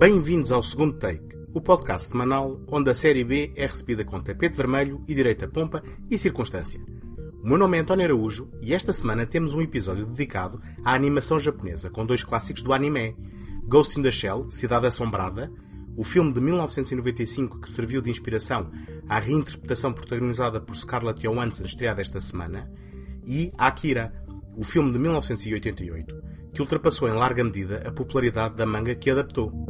Bem-vindos ao segundo take, o podcast semanal onde a série B é recebida com tapete vermelho e direita pompa e circunstância. O meu nome é António Araújo e esta semana temos um episódio dedicado à animação japonesa com dois clássicos do anime: Ghost in the Shell, Cidade Assombrada, o filme de 1995 que serviu de inspiração à reinterpretação protagonizada por Scarlett Johansson estreada esta semana, e Akira, o filme de 1988, que ultrapassou em larga medida a popularidade da manga que adaptou.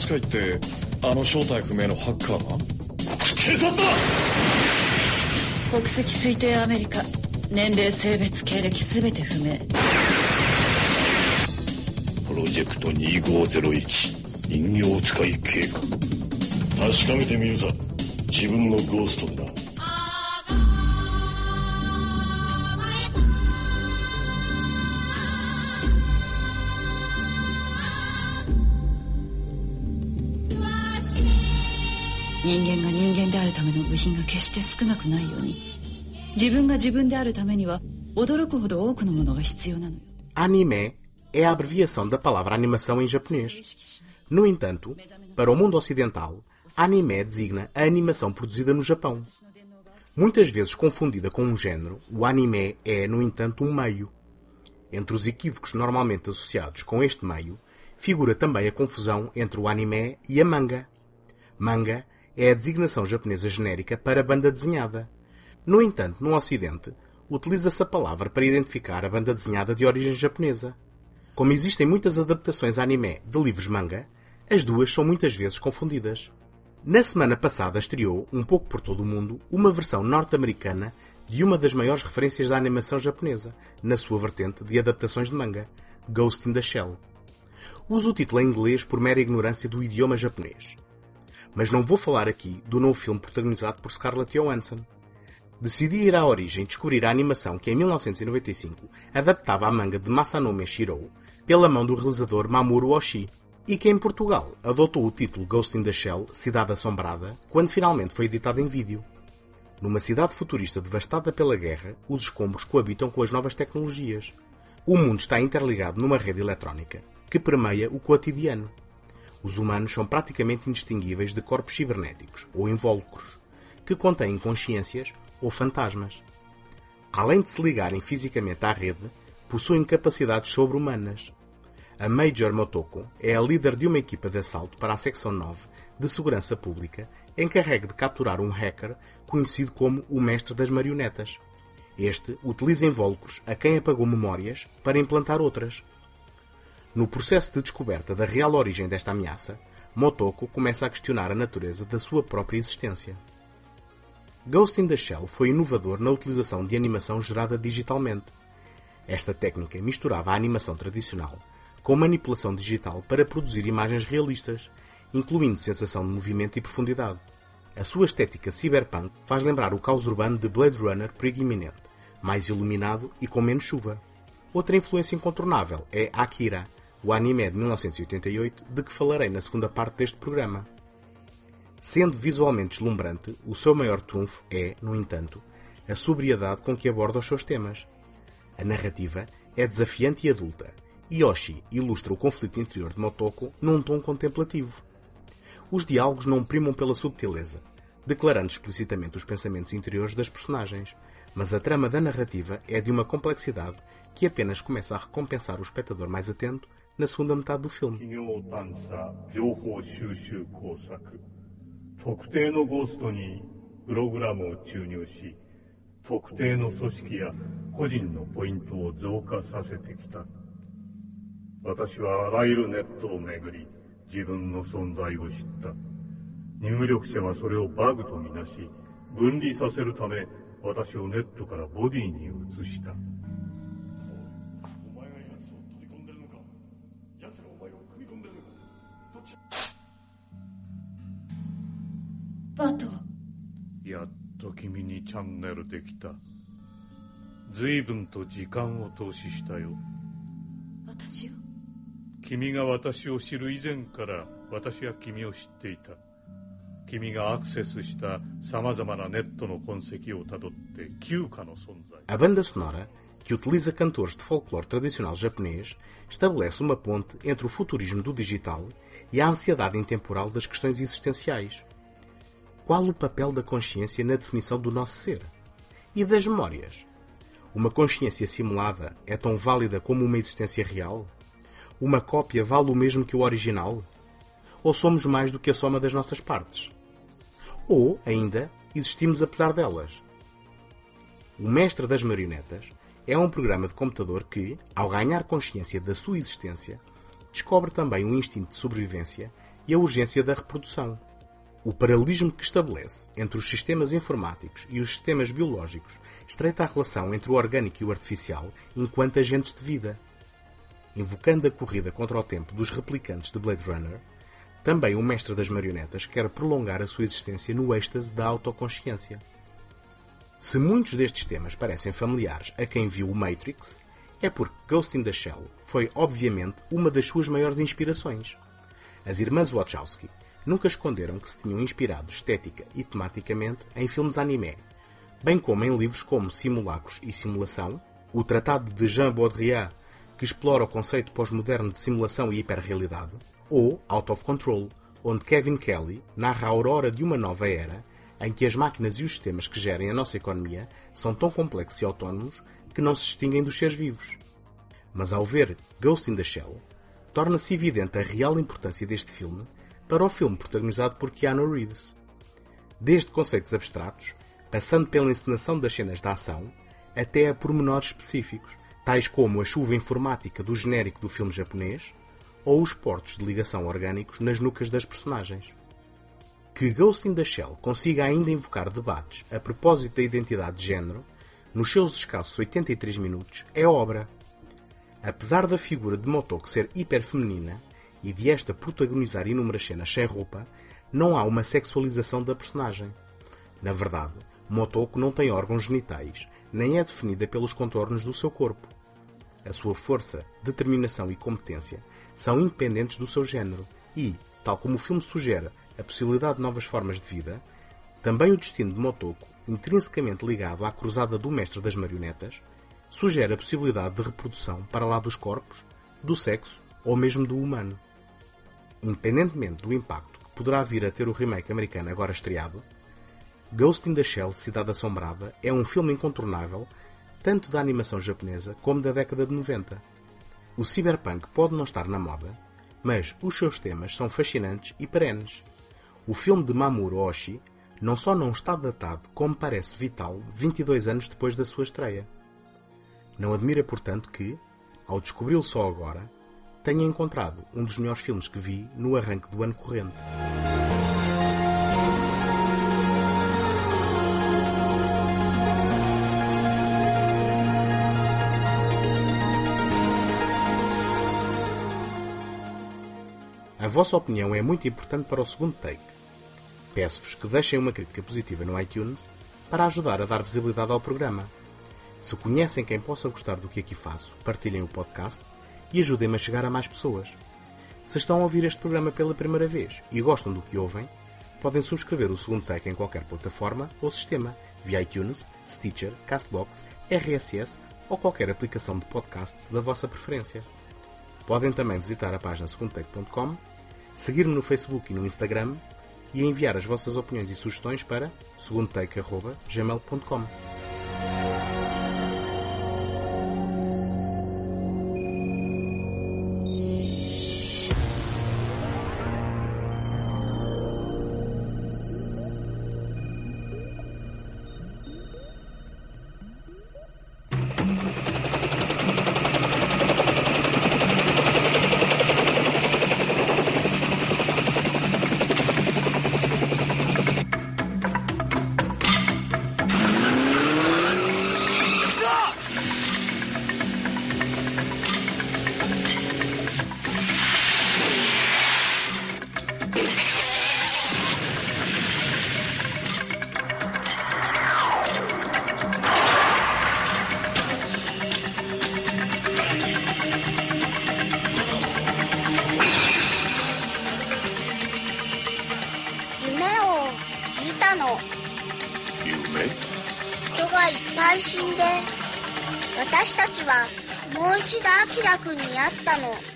使いってあの正体不明のハッカーが？警察だ！国籍推定アメリカ年齢性別経歴全て不明。プロジェクト2501人形使い計画。確かめてみるさ自分のゴーストでな 人間が人間であるための部品が決して少なくないように自分が自分であるためには驚くほど多くのものが必要なのよ Anime é a abreviação da palavra animação em japonês. No entanto, para o mundo ocidental, anime designa a animação produzida no Japão. Muitas vezes confundida com um género, o anime é, no entanto, um meio. Entre os equívocos normalmente associados com este meio, figura também a confusão entre o anime e a manga. Manga é a designação japonesa genérica para banda desenhada. No entanto, no Ocidente, utiliza-se a palavra para identificar a banda desenhada de origem japonesa. Como existem muitas adaptações anime de livros manga, as duas são muitas vezes confundidas. Na semana passada estreou, um pouco por todo o mundo, uma versão norte-americana de uma das maiores referências da animação japonesa, na sua vertente de adaptações de manga, Ghost in the Shell. Uso o título em inglês por mera ignorância do idioma japonês. Mas não vou falar aqui do novo filme protagonizado por Scarlett Johansson. Decidi ir à origem descobrir a animação que em 1995 adaptava a manga de Masanome Shirou pela mão do realizador Mamoru Oshii e que em Portugal adotou o título Ghost in the Shell Cidade Assombrada quando finalmente foi editado em vídeo. Numa cidade futurista devastada pela guerra, os escombros coabitam com as novas tecnologias. O mundo está interligado numa rede eletrónica que permeia o cotidiano. Os humanos são praticamente indistinguíveis de corpos cibernéticos ou invólucros, que contêm consciências ou fantasmas. Além de se ligarem fisicamente à rede, possuem capacidades sobre-humanas. A Major Motoko é a líder de uma equipa de assalto para a Secção 9 de Segurança Pública, encarregue de capturar um hacker conhecido como o Mestre das Marionetas. Este utiliza invólucros a quem apagou memórias para implantar outras. No processo de descoberta da real origem desta ameaça, Motoko começa a questionar a natureza da sua própria existência. Ghost in the Shell foi inovador na utilização de animação gerada digitalmente. Esta técnica misturava a animação tradicional com manipulação digital para produzir imagens realistas, incluindo sensação de movimento e profundidade. A sua estética cyberpunk faz lembrar o caos urbano de Blade Runner perigo iminente, mais iluminado e com menos chuva. Outra influência incontornável é Akira, o anime de 1988 de que falarei na segunda parte deste programa. Sendo visualmente deslumbrante, o seu maior trunfo é, no entanto, a sobriedade com que aborda os seus temas. A narrativa é desafiante e adulta, Yoshi ilustra o conflito interior de Motoko num tom contemplativo. Os diálogos não primam pela subtileza, declarando explicitamente os pensamentos interiores das personagens, mas a trama da narrativa é de uma complexidade que apenas começa a recompensar o espectador mais atento na segunda metade 探査情報収集工作特定のゴーストにプログラムを注入し特定の組織や個人のポイントを増加させてきた私はあらゆるネットをめぐり自分の存在を知った入力者はそれをバグとみなし分離させるため私をネットからボディに移した君にチャンネルできた随分と時間を投資したよ私を君が私を知る以前から私は君を知っていた君がアクセスした様々なネットの痕跡をたどって旧家の存在 A banda sonora, que utiliza cantores de folclore tradicional japonês, estabelece uma ponte entre o futurismo do digital e a ansiedade intemporal das questões existenciais. Qual o papel da consciência na definição do nosso ser? E das memórias? Uma consciência simulada é tão válida como uma existência real? Uma cópia vale o mesmo que o original? Ou somos mais do que a soma das nossas partes? Ou, ainda, existimos apesar delas? O Mestre das Marionetas é um programa de computador que, ao ganhar consciência da sua existência, descobre também o instinto de sobrevivência e a urgência da reprodução. O paralelismo que estabelece entre os sistemas informáticos e os sistemas biológicos estreita a relação entre o orgânico e o artificial enquanto agentes de vida. Invocando a corrida contra o tempo dos replicantes de Blade Runner, também o Mestre das Marionetas quer prolongar a sua existência no êxtase da autoconsciência. Se muitos destes temas parecem familiares a quem viu o Matrix, é porque Ghost in the Shell foi, obviamente, uma das suas maiores inspirações. As irmãs Wachowski nunca esconderam que se tinham inspirado estética e tematicamente em filmes anime, bem como em livros como Simulacros e Simulação, o Tratado de Jean Baudrillard, que explora o conceito pós-moderno de simulação e hiperrealidade, ou Out of Control, onde Kevin Kelly narra a aurora de uma nova era em que as máquinas e os sistemas que gerem a nossa economia são tão complexos e autónomos que não se distinguem dos seres vivos. Mas ao ver Ghost in the Shell, torna-se evidente a real importância deste filme para o filme protagonizado por Keanu Reeves. Desde conceitos abstratos, passando pela encenação das cenas de ação, até a pormenores específicos, tais como a chuva informática do genérico do filme japonês ou os portos de ligação orgânicos nas nucas das personagens. Que Ghost in the Shell consiga ainda invocar debates a propósito da identidade de género, nos seus escassos 83 minutos, é obra. Apesar da figura de Motoko ser hiperfeminina e de esta protagonizar inúmeras cenas sem roupa, não há uma sexualização da personagem. Na verdade, Motoko não tem órgãos genitais, nem é definida pelos contornos do seu corpo. A sua força, determinação e competência são independentes do seu género e, tal como o filme sugere a possibilidade de novas formas de vida, também o destino de Motoko, intrinsecamente ligado à cruzada do mestre das marionetas, sugere a possibilidade de reprodução para lá dos corpos, do sexo ou mesmo do humano. Independentemente do impacto que poderá vir a ter o remake americano agora estreado, Ghost in the Shell Cidade Assombrada é um filme incontornável tanto da animação japonesa como da década de 90. O cyberpunk pode não estar na moda, mas os seus temas são fascinantes e perenes. O filme de Mamoru Oshii não só não está datado, como parece vital 22 anos depois da sua estreia. Não admira, portanto, que, ao descobri-lo só agora, tenha encontrado um dos melhores filmes que vi no arranque do ano corrente. A vossa opinião é muito importante para o segundo take. Peço-vos que deixem uma crítica positiva no iTunes para ajudar a dar visibilidade ao programa. Se conhecem quem possa gostar do que aqui faço, partilhem o podcast e ajudem-me a chegar a mais pessoas. Se estão a ouvir este programa pela primeira vez e gostam do que ouvem, podem subscrever o segundo take em qualquer plataforma ou sistema, via iTunes, Stitcher, Castbox, RSS ou qualquer aplicação de podcasts da vossa preferência. Podem também visitar a página segundotake.com, seguir-me no Facebook e no Instagram e enviar as vossas opiniões e sugestões para segundotake.gmail.com.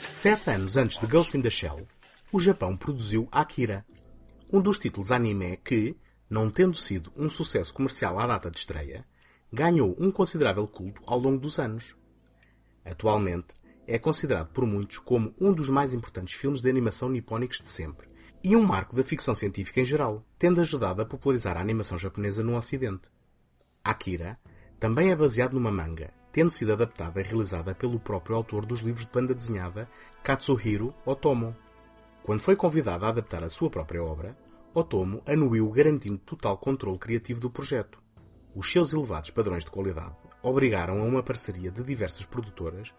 Sete anos antes de Ghost in the Shell, o Japão produziu Akira, um dos títulos anime que, não tendo sido um sucesso comercial à data de estreia, ganhou um considerável culto ao longo dos anos. Atualmente, é considerado por muitos como um dos mais importantes filmes de animação nipónicos de sempre e um marco da ficção científica em geral, tendo ajudado a popularizar a animação japonesa no Ocidente. Akira também é baseado numa manga, tendo sido adaptada e realizada pelo próprio autor dos livros de banda desenhada Katsuhiro Otomo. Quando foi convidado a adaptar a sua própria obra, Otomo anuiu garantindo total controle criativo do projeto. Os seus elevados padrões de qualidade obrigaram a uma parceria de diversas produtoras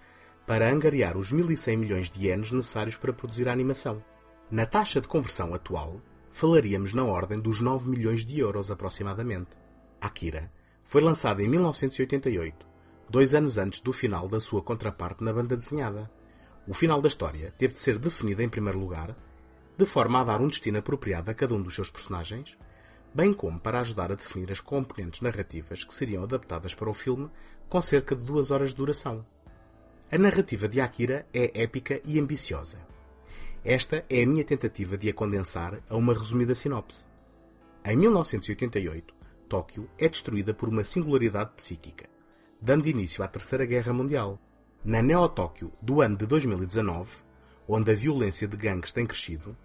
para angariar os 1.100 milhões de ienes necessários para produzir a animação. Na taxa de conversão atual, falaríamos na ordem dos 9 milhões de euros aproximadamente. Akira foi lançada em 1988, dois anos antes do final da sua contraparte na banda desenhada. O final da história teve de ser definido em primeiro lugar, de forma a dar um destino apropriado a cada um dos seus personagens, bem como para ajudar a definir as componentes narrativas que seriam adaptadas para o filme com cerca de duas horas de duração. A narrativa de Akira é épica e ambiciosa. Esta é a minha tentativa de a condensar a uma resumida sinopse. Em 1988, Tóquio é destruída por uma singularidade psíquica, dando início à Terceira Guerra Mundial. Na Neo-Tóquio do ano de 2019, onde a violência de gangues tem crescido,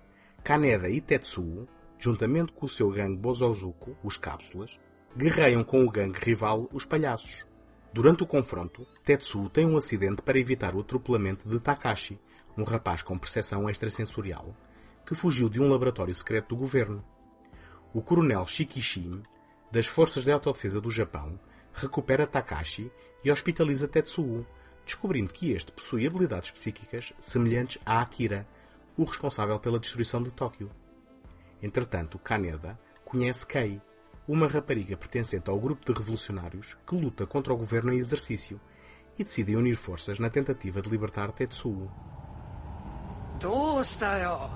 Kaneda e Tetsuo, juntamente com o seu gangue Bozozuko, os Cápsulas, guerreiam com o gangue rival, os Palhaços. Durante o confronto, Tetsuo tem um acidente para evitar o atropelamento de Takashi, um rapaz com percepção extrasensorial, que fugiu de um laboratório secreto do governo. O coronel Shikishin, das Forças de Autodefesa do Japão, recupera Takashi e hospitaliza Tetsuo, descobrindo que este possui habilidades psíquicas semelhantes a Akira, o responsável pela destruição de Tóquio. Entretanto, Kaneda conhece Kei, uma rapariga pertencente ao grupo de revolucionários que luta contra o governo em exercício, e decidem unir forças na tentativa de libertar Tetsuo. どうしたよ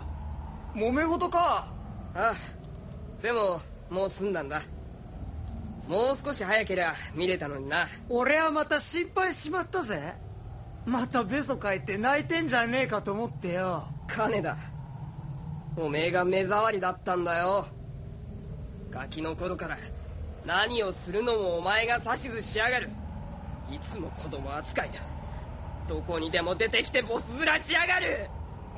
揉め事かああでももう済んだんだ もう少し早けりゃ見れたのにな。俺はまた心配しまったぜ。またベソ書いて泣いてんじゃねえかと思ってよ。金だ。おめえが目障りだったんだよ。ガキの頃から。何をするのもお前が指図しやがる。いつも子供扱いだ。どこにでも出てきてボス面しやがる。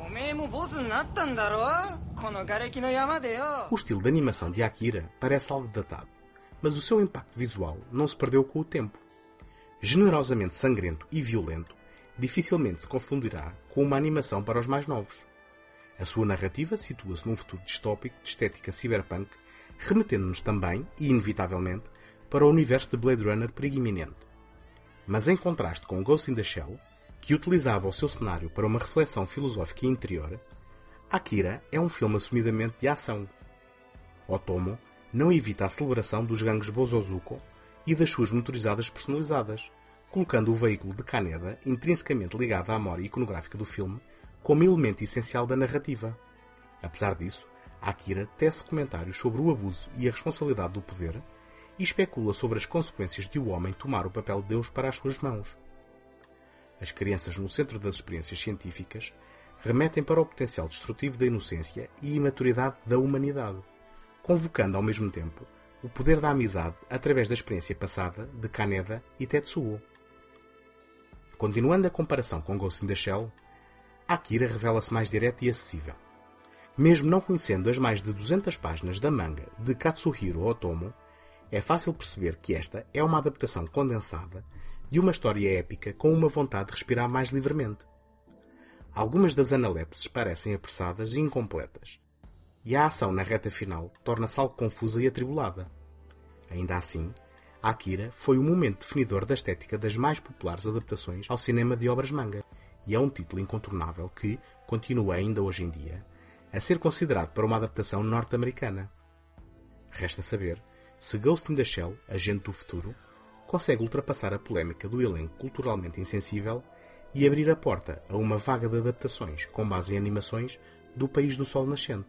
おめえもボスになったんだろ？この瓦礫の山でよ。O estilo de animação de Akira parece algo datado, mas o seu impacto visual não se perdeu com o tempo. Generosamente sangrento e violento, dificilmente se confundirá com uma animação para os mais novos. A sua narrativa situa-se num futuro distópico de estética cyberpunk, remetendo-nos também, e inevitavelmente, para o universo de Blade Runner perigo-iminente. Mas em contraste com Ghost in the Shell, que utilizava o seu cenário para uma reflexão filosófica interior, Akira é um filme assumidamente de ação. Otomo não evita a celebração dos gangues Bozozuko e das suas motorizadas personalizadas, colocando o veículo de Kaneda intrinsecamente ligado à memória iconográfica do filme como elemento essencial da narrativa. Apesar disso, Akira tece comentários sobre o abuso e a responsabilidade do poder e especula sobre as consequências de o homem tomar o papel de Deus para as suas mãos. As crianças no centro das experiências científicas remetem para o potencial destrutivo da inocência e imaturidade da humanidade, convocando ao mesmo tempo o poder da amizade através da experiência passada de Kaneda e Tetsuo. Continuando a comparação com Ghost in the Shell, Akira revela-se mais direto e acessível. Mesmo não conhecendo as mais de 200 páginas da manga de Katsuhiro Otomo, é fácil perceber que esta é uma adaptação condensada de uma história épica com uma vontade de respirar mais livremente. Algumas das analepses parecem apressadas e incompletas, e a ação na reta final torna-se algo confusa e atribulada. Ainda assim, Akira foi o momento definidor da estética das mais populares adaptações ao cinema de obras manga, e é um título incontornável que continua ainda hoje em dia a ser considerado para uma adaptação norte-americana. Resta saber se Ghost in the Shell, Agente do Futuro, consegue ultrapassar a polémica do elenco culturalmente insensível e abrir a porta a uma vaga de adaptações com base em animações do país do sol nascente.